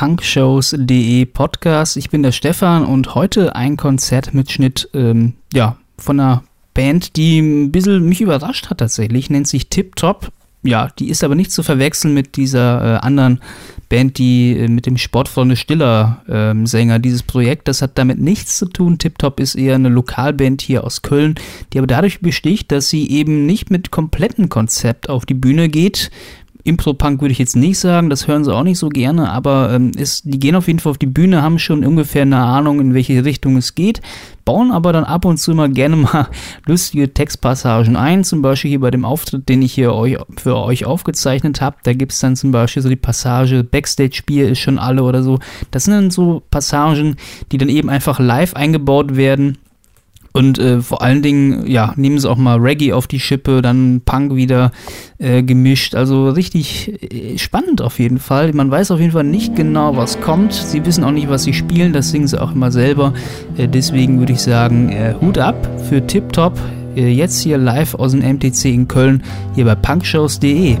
punkshows.de Podcast. Ich bin der Stefan und heute ein Konzertmitschnitt ähm, ja, von einer Band, die ein bisschen mich überrascht hat tatsächlich. Nennt sich Tip Top. Ja, die ist aber nicht zu verwechseln mit dieser äh, anderen Band, die äh, mit dem Sportfreunde Stiller äh, Sänger. Dieses Projekt, das hat damit nichts zu tun. Tip Top ist eher eine Lokalband hier aus Köln, die aber dadurch besticht, dass sie eben nicht mit komplettem Konzept auf die Bühne geht, Impro-Punk würde ich jetzt nicht sagen, das hören sie auch nicht so gerne, aber ähm, ist, die gehen auf jeden Fall auf die Bühne, haben schon ungefähr eine Ahnung, in welche Richtung es geht, bauen aber dann ab und zu mal gerne mal lustige Textpassagen ein, zum Beispiel hier bei dem Auftritt, den ich hier euch, für euch aufgezeichnet habe, da gibt es dann zum Beispiel so die Passage, Backstage-Bier ist schon alle oder so, das sind dann so Passagen, die dann eben einfach live eingebaut werden und äh, vor allen Dingen, ja, nehmen sie auch mal Reggae auf die Schippe, dann Punk wieder äh, gemischt. Also richtig äh, spannend auf jeden Fall. Man weiß auf jeden Fall nicht genau, was kommt. Sie wissen auch nicht, was sie spielen. Das singen sie auch immer selber. Äh, deswegen würde ich sagen, äh, Hut ab für Tip Top. Jetzt hier live aus dem MTC in Köln, hier bei punkshows.de.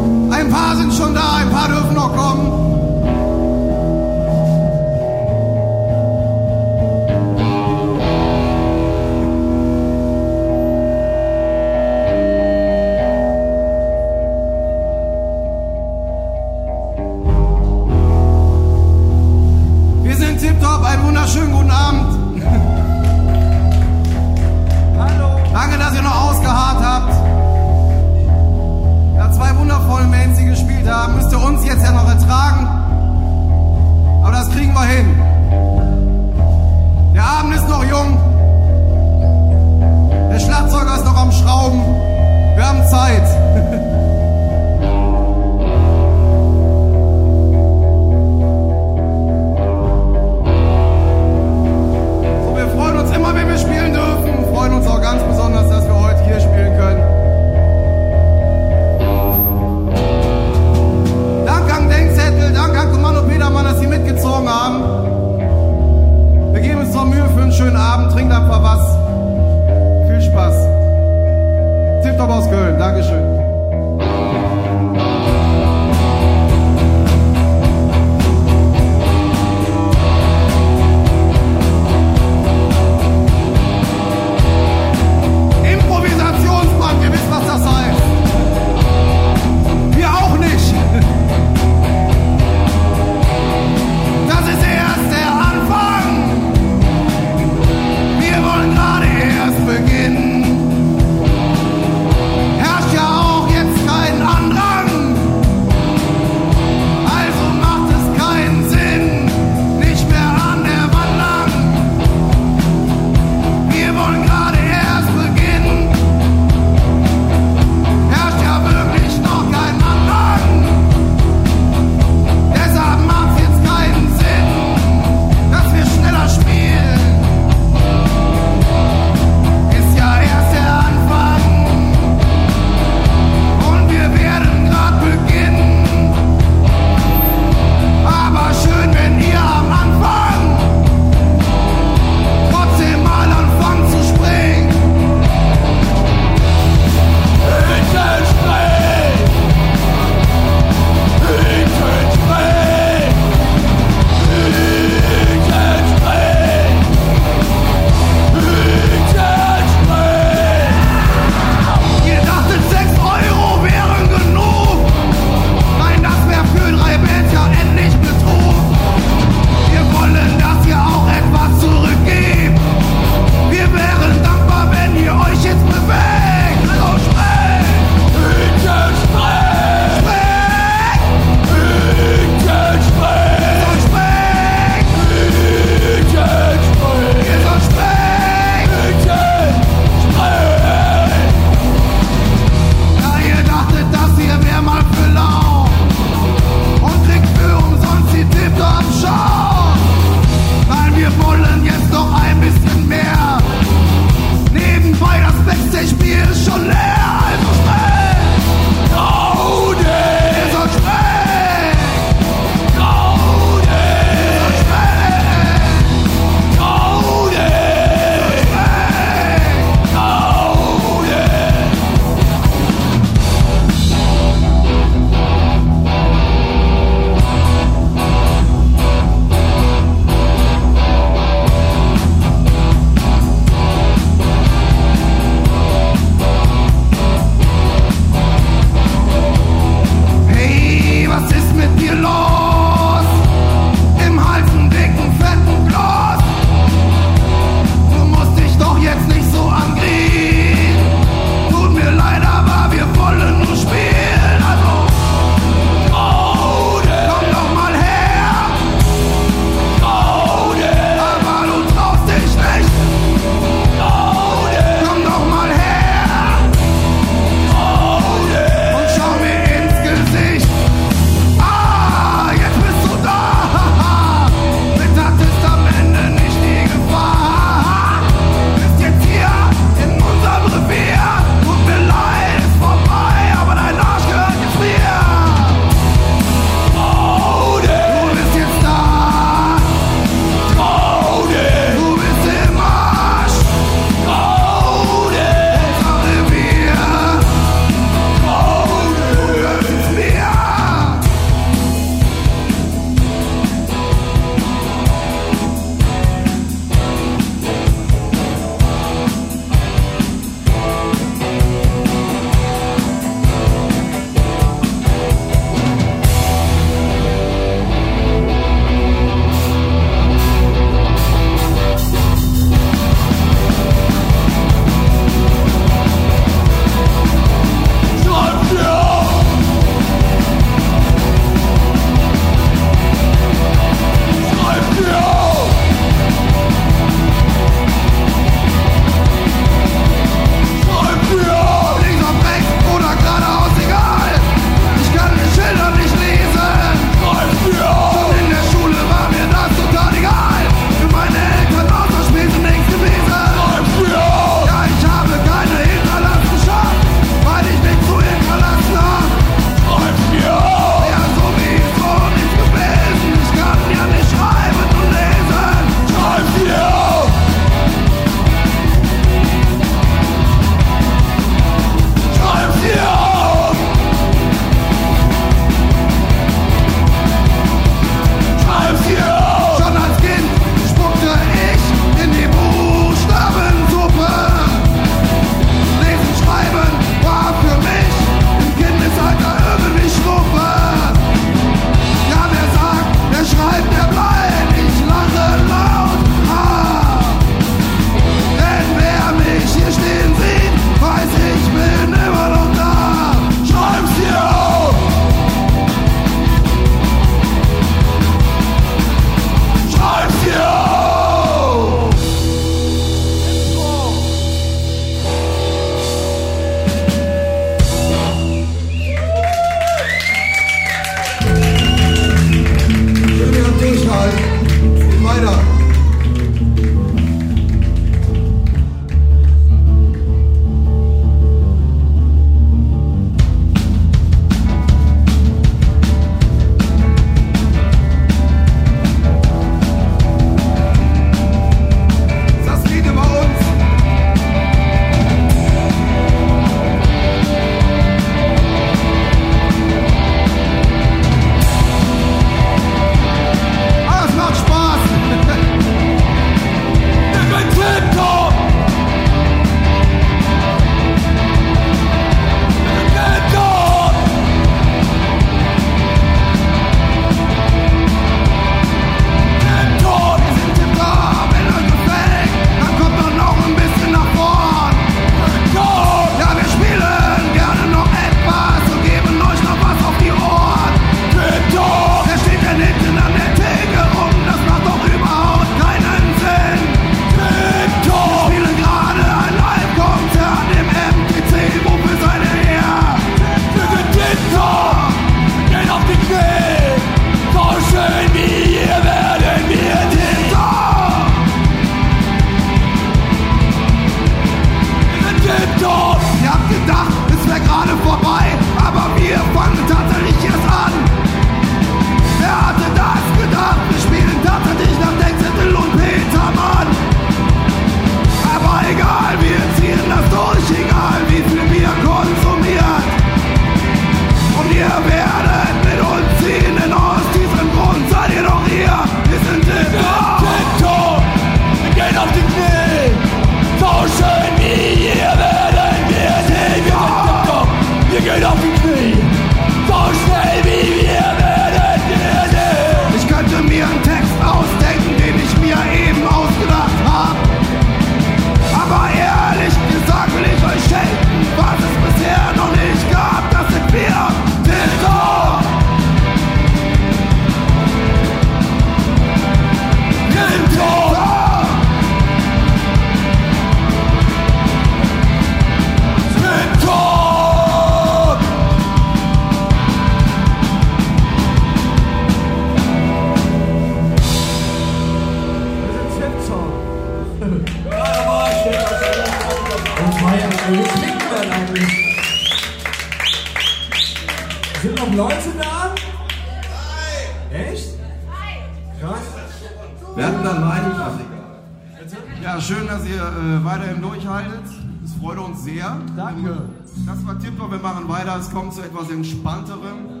sehr. Danke. Das war tipptopp, wir machen weiter. Es kommt zu etwas Entspannterem.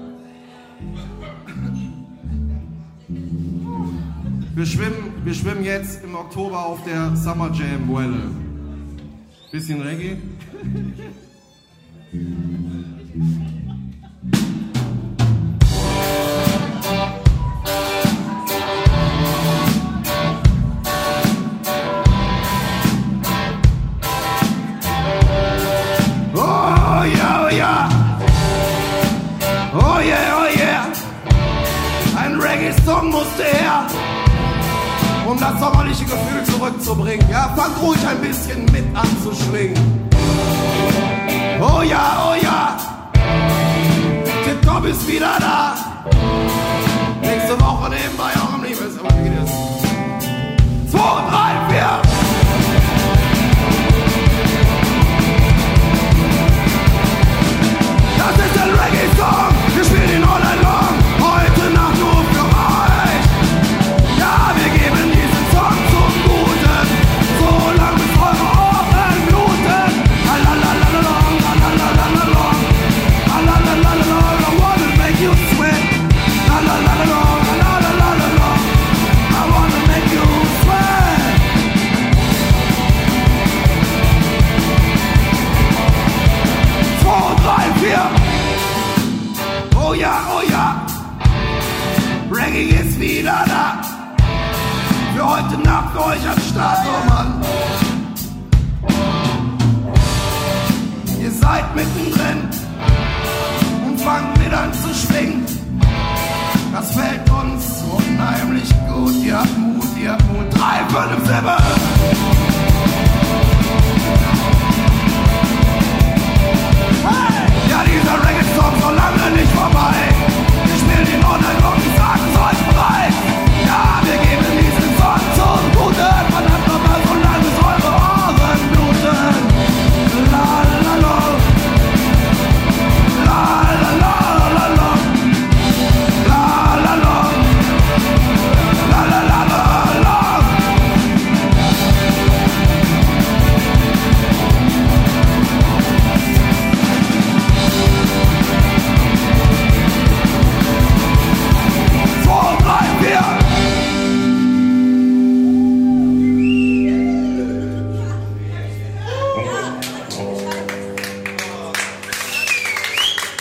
Wir schwimmen, wir schwimmen jetzt im Oktober auf der Summer Jam Welle. Bisschen Reggae. musste her, um das sommerliche Gefühl zurückzubringen. Ja, fang ruhig ein bisschen mit anzuschwingen. Oh ja, oh ja, Titcom ist wieder da. Nächste Woche nebenbei auch am Liebesabend. Zwei und drei.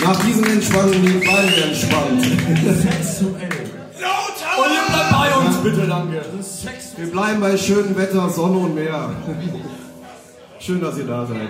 Paradisenentspannung die Beine entspannt. Sexuell. Und immer bei uns, bitte, danke. Wir bleiben bei schönem Wetter, Sonne und Meer. Schön, dass ihr da seid.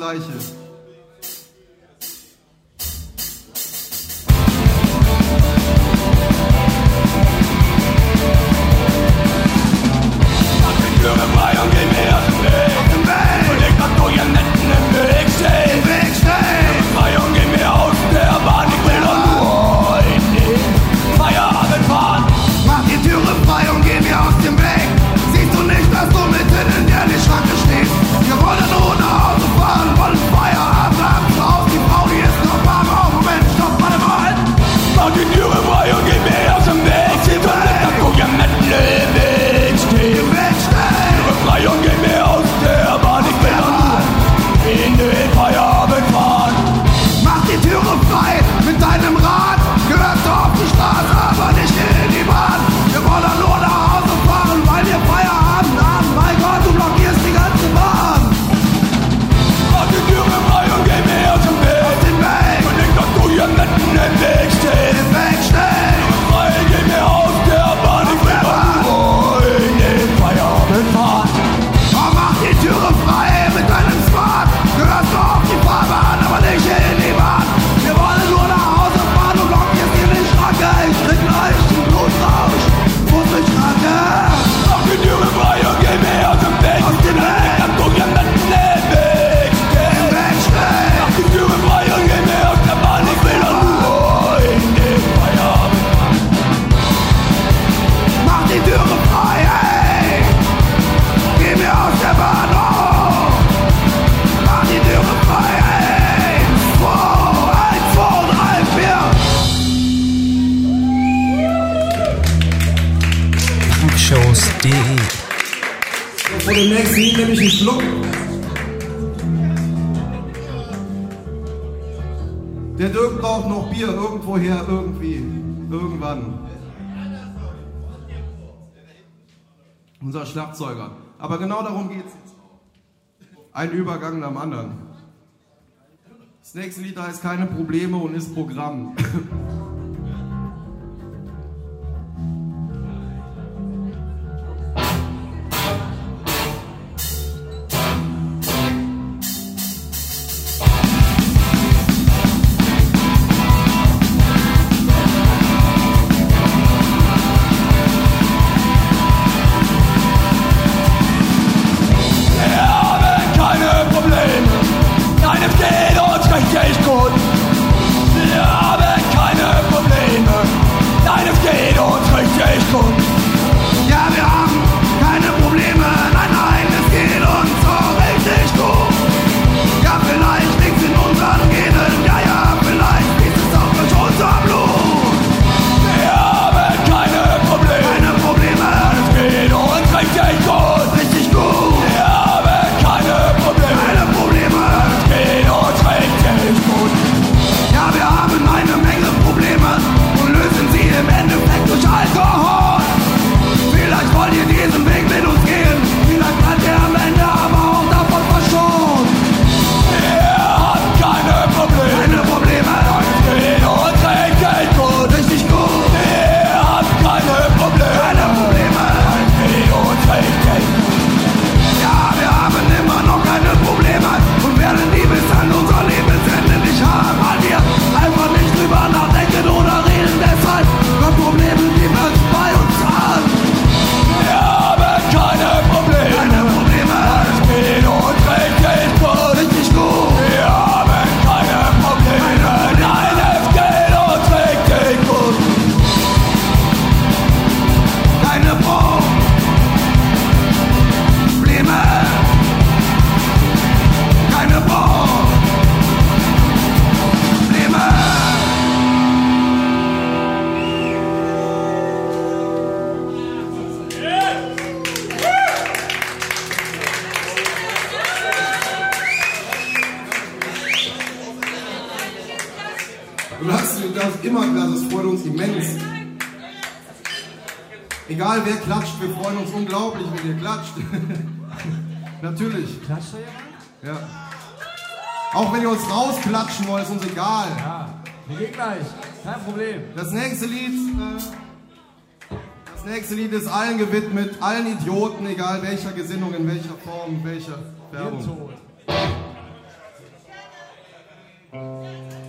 Gleiche. Ein Übergang dem anderen. Das nächste Lied heißt Keine Probleme und ist Programm. Glas, immer ein das freut uns immens. Egal wer klatscht, wir freuen uns unglaublich, wenn ihr klatscht. Natürlich. Klatscht da jemand? Ja. Auch wenn ihr uns rausklatschen wollt, ist uns egal. Ja, wir gehen gleich. Kein Problem. Das nächste Lied. Äh, das nächste Lied ist allen gewidmet, allen Idioten, egal welcher Gesinnung, in welcher Form, in welcher Färbung. Thank you.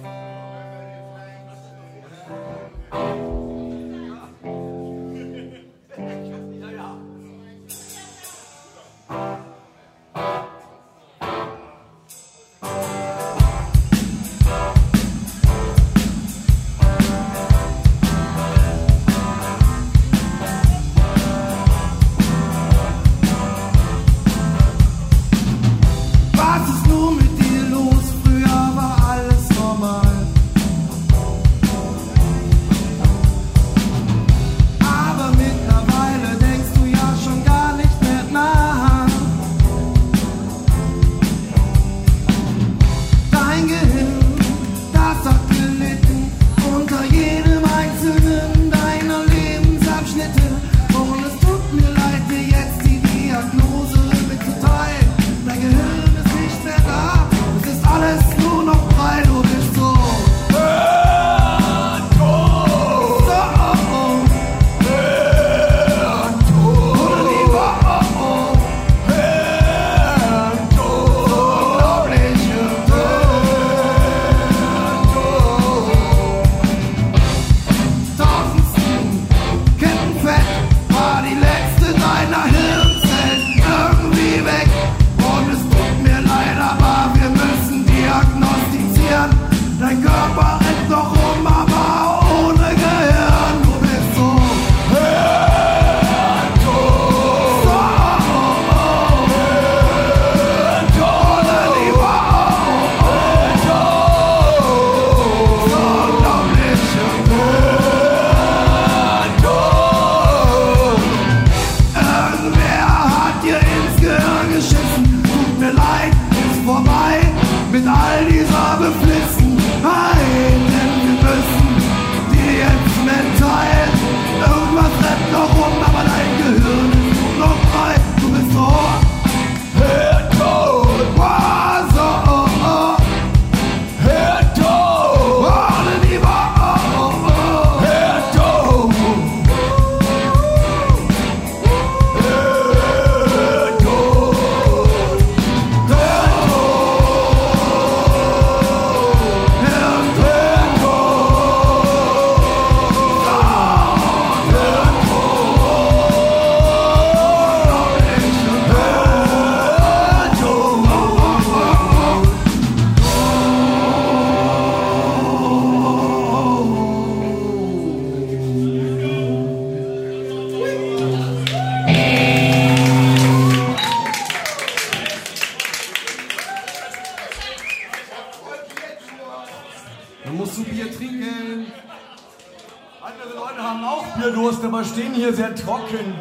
Hier trocken.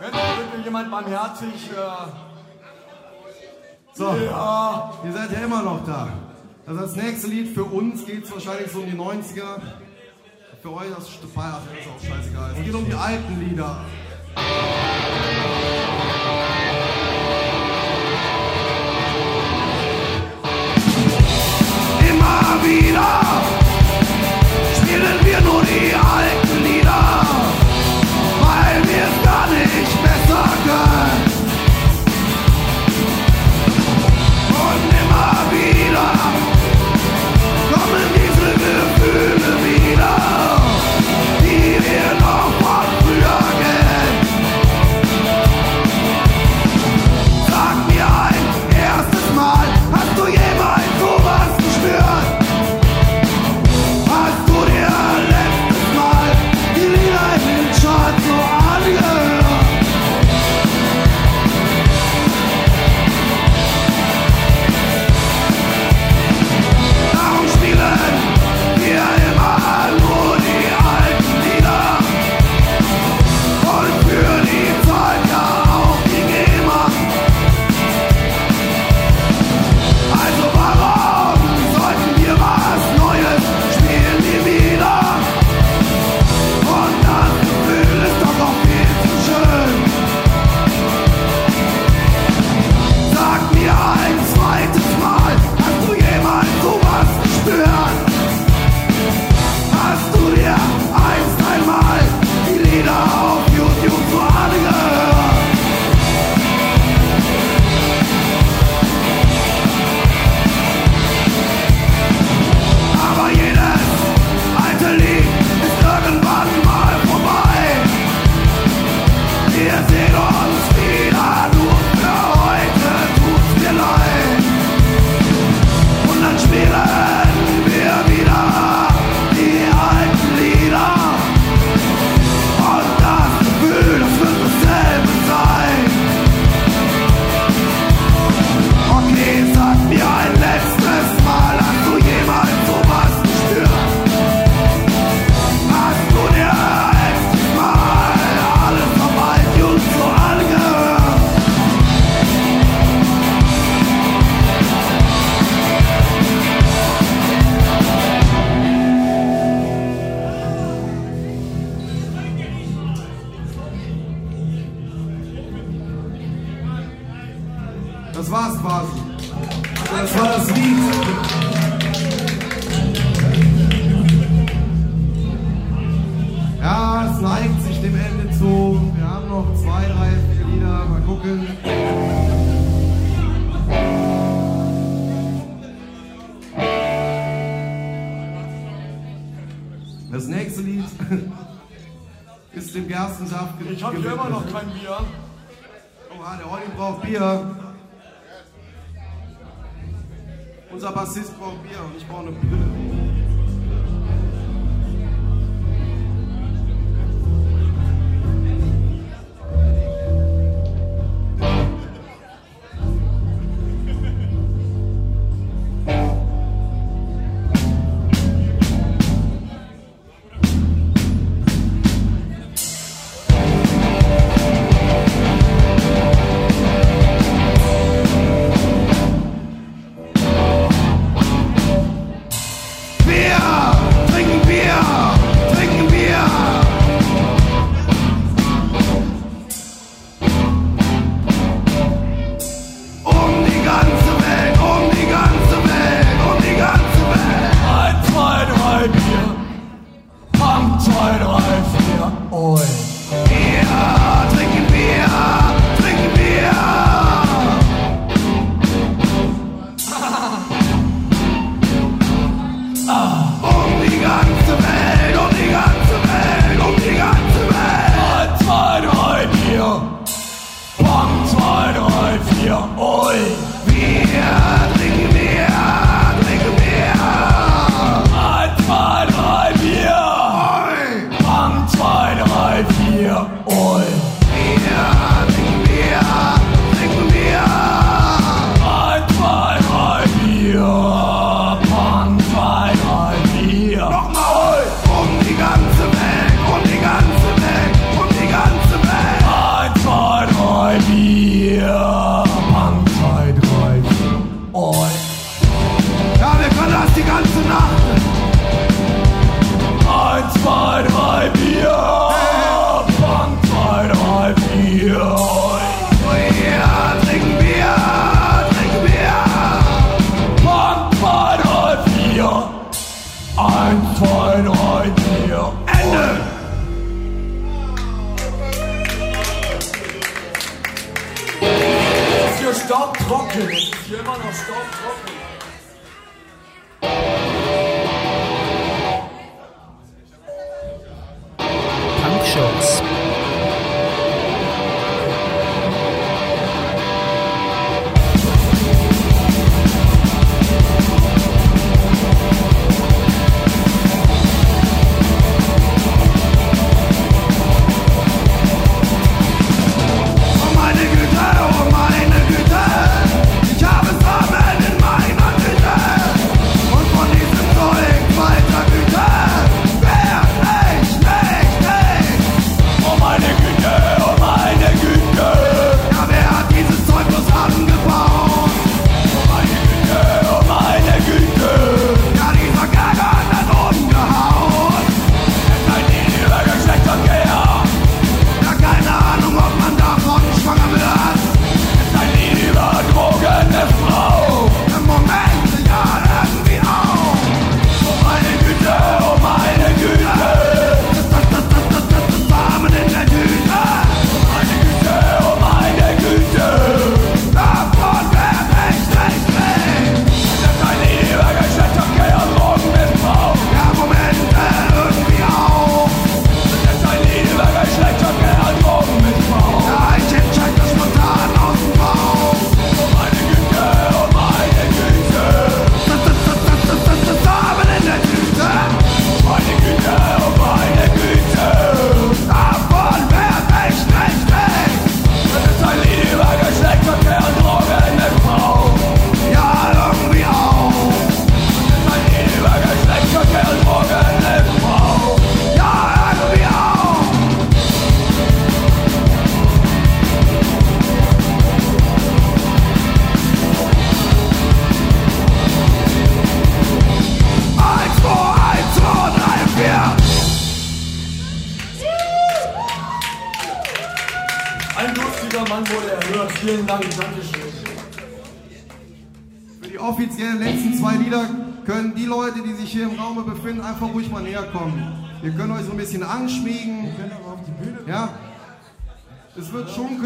Wenn bitte jemand barmherzig. Äh, So, ja. ihr seid ja immer noch da. Also das nächste Lied für uns geht es wahrscheinlich so um die 90er. Für euch das Feierabend, ist auch scheißegal. Es geht um die alten Lieder. Augen. Das nächste Lied ist dem Gerstensaft gewidmet. Ich habe hier immer noch kein Bier. Oha, der Olli braucht Bier. Unser Bassist braucht Bier und ich brauche eine Brille.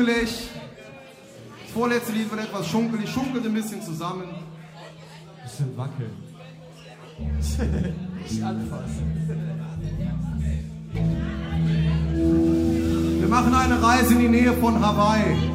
schunkelig. Das vorletzte Lied wird etwas schunkelig, schunkelt ein bisschen zusammen. Ein bisschen wackeln. Nicht anfassen. Wir machen eine Reise in die Nähe von Hawaii.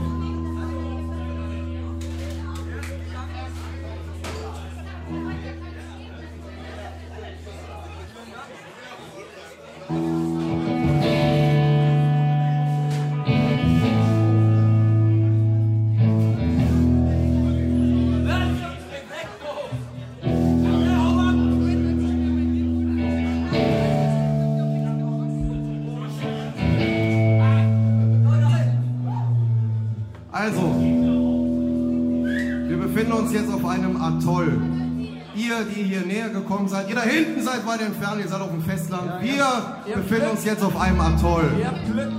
die hier näher gekommen seid, ihr da hinten seid weiter entfernt, ihr seid auf dem Festland. Ja, Wir ja. befinden uns jetzt auf einem Atoll. Ihr habt Glück.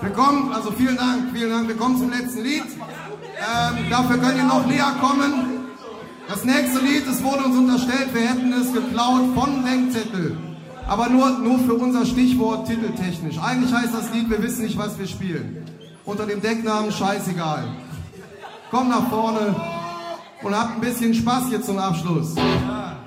Wir kommen, also vielen Dank, vielen Dank. Wir kommen zum letzten Lied. Ähm, dafür könnt ihr noch näher kommen. Das nächste Lied, es wurde uns unterstellt, wir hätten es geklaut von Lenkzettel. Aber nur, nur für unser Stichwort titeltechnisch. Eigentlich heißt das Lied, wir wissen nicht, was wir spielen. Unter dem Decknamen Scheißegal. Kommt nach vorne und habt ein bisschen Spaß hier zum Abschluss. Ja.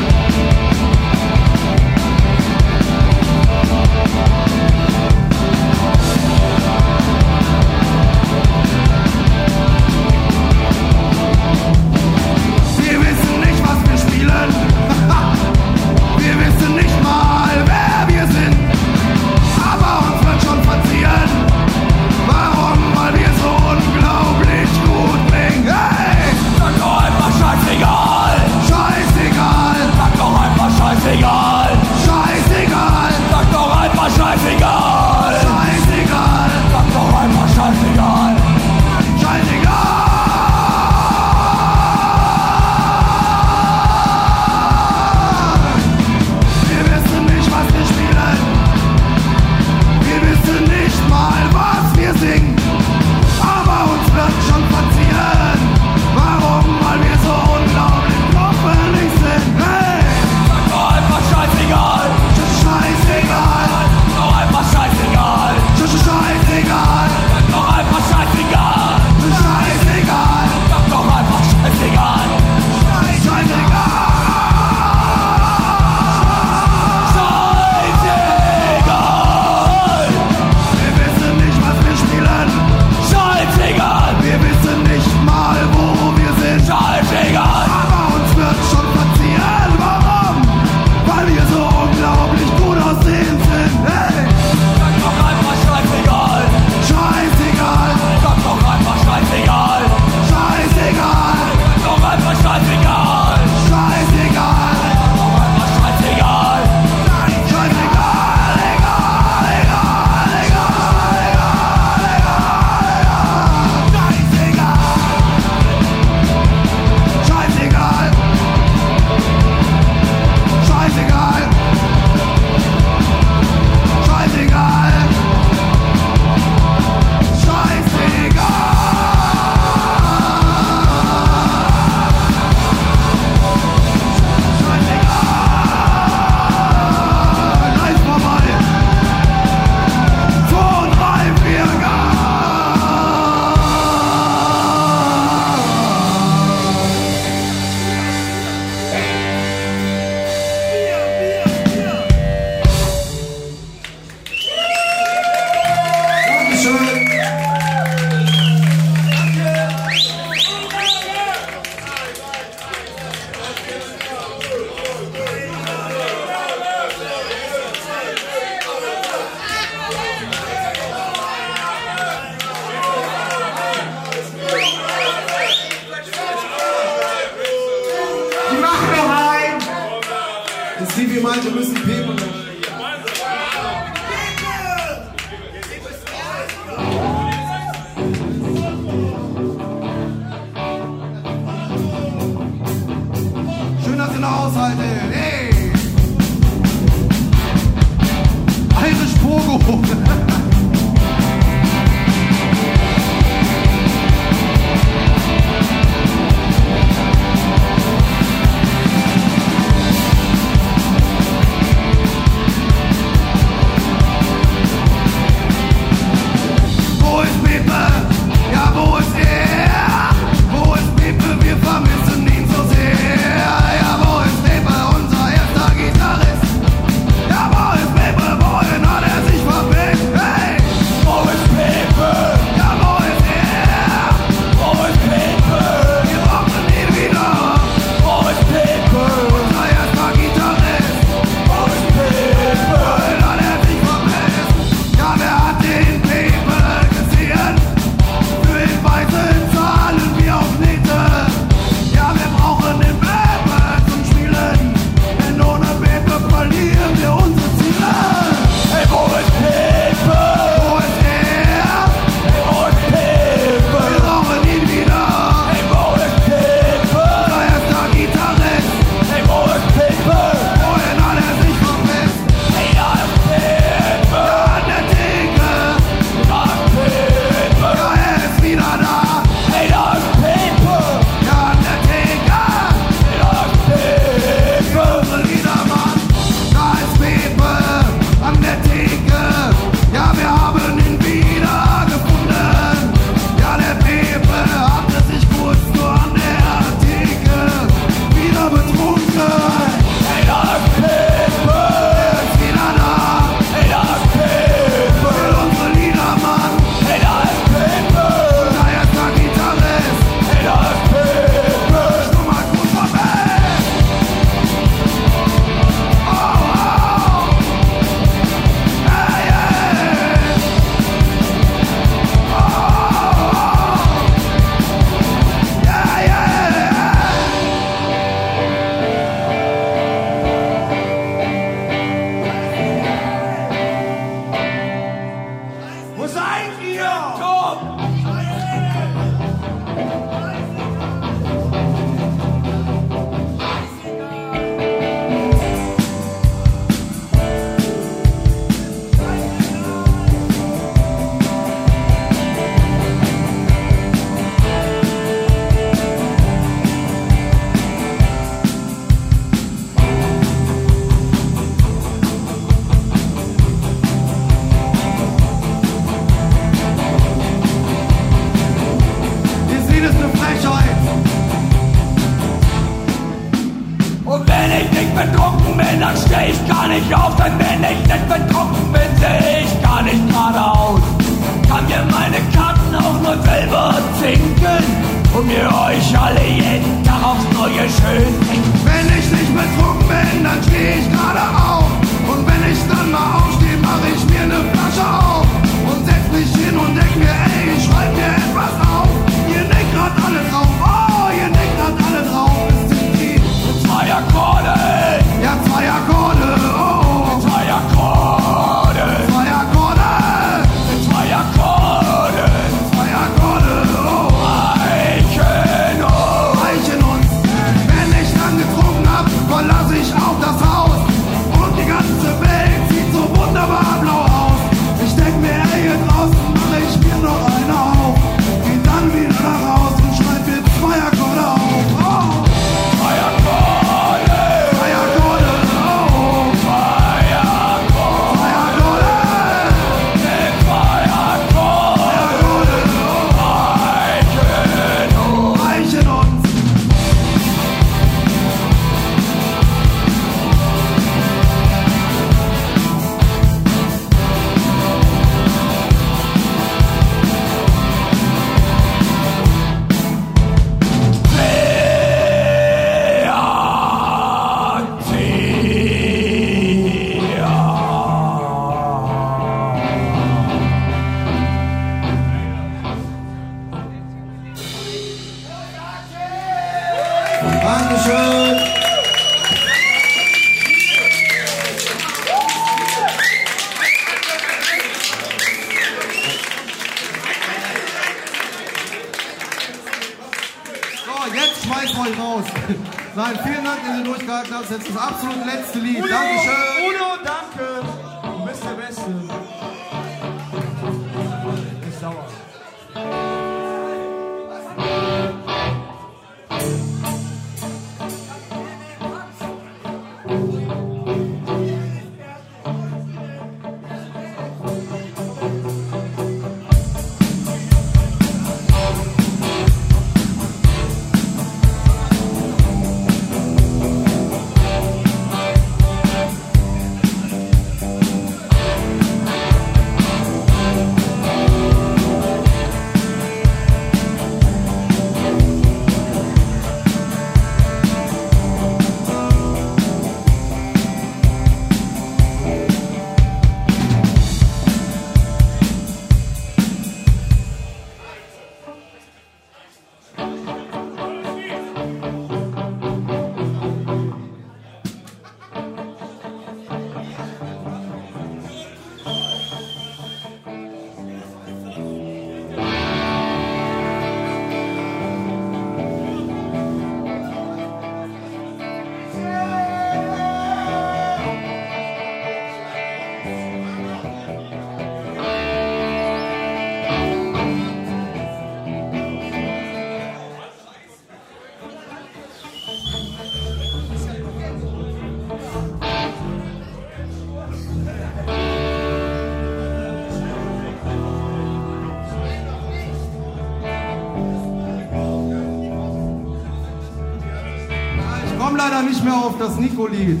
leider nicht mehr auf das Nico-Lied.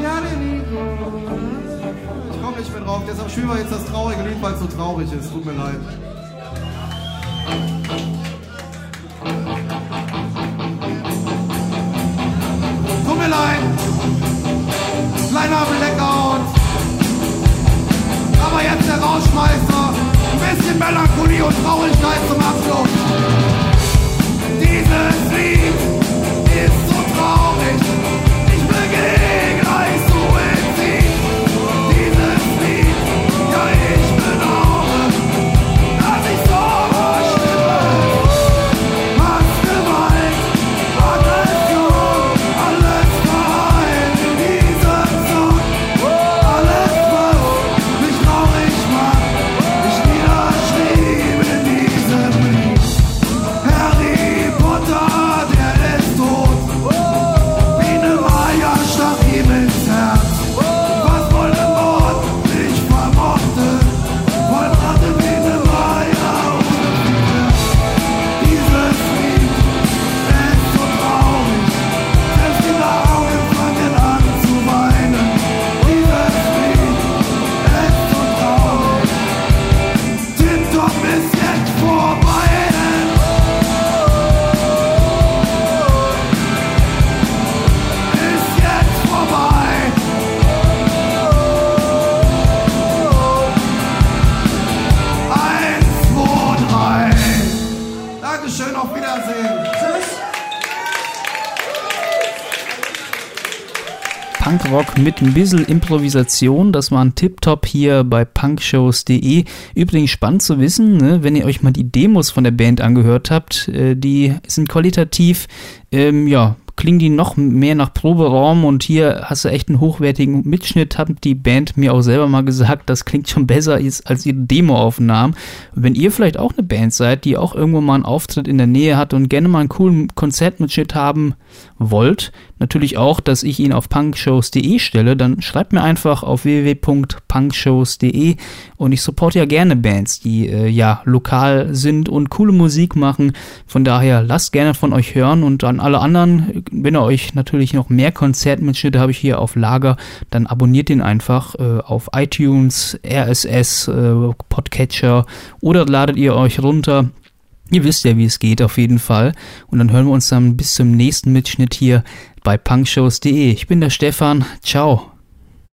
Ja, der Nico. Ich komme nicht mehr drauf, deshalb spielen wir jetzt das traurige Lied, weil es so traurig ist. Tut mir leid. Tut mir leid. Kleiner Blackout. Aber jetzt der Rauschmeister. Ein bisschen Melancholie und Traurigkeit zum Abschluss. Dieses Lied. Mit ein bisschen Improvisation. Das war ein Tip-Top hier bei punkshows.de. Übrigens spannend zu wissen, ne, wenn ihr euch mal die Demos von der Band angehört habt, äh, die sind qualitativ ähm, ja, klingen die noch mehr nach Proberaum und hier hast du echt einen hochwertigen Mitschnitt, hat die Band mir auch selber mal gesagt, das klingt schon besser als ihre Demoaufnahmen. Wenn ihr vielleicht auch eine Band seid, die auch irgendwo mal einen Auftritt in der Nähe hat und gerne mal einen coolen Konzertmitschnitt haben wollt, natürlich auch, dass ich ihn auf punkshows.de stelle, dann schreibt mir einfach auf www.punkshows.de und ich supporte ja gerne Bands, die äh, ja lokal sind und coole Musik machen. Von daher lasst gerne von euch hören und an alle anderen wenn ihr euch natürlich noch mehr Konzertmitschnitte habe ich hier auf Lager, dann abonniert den einfach äh, auf iTunes, RSS, äh, Podcatcher oder ladet ihr euch runter. Ihr wisst ja, wie es geht auf jeden Fall. Und dann hören wir uns dann bis zum nächsten Mitschnitt hier bei punkshows.de. Ich bin der Stefan. Ciao.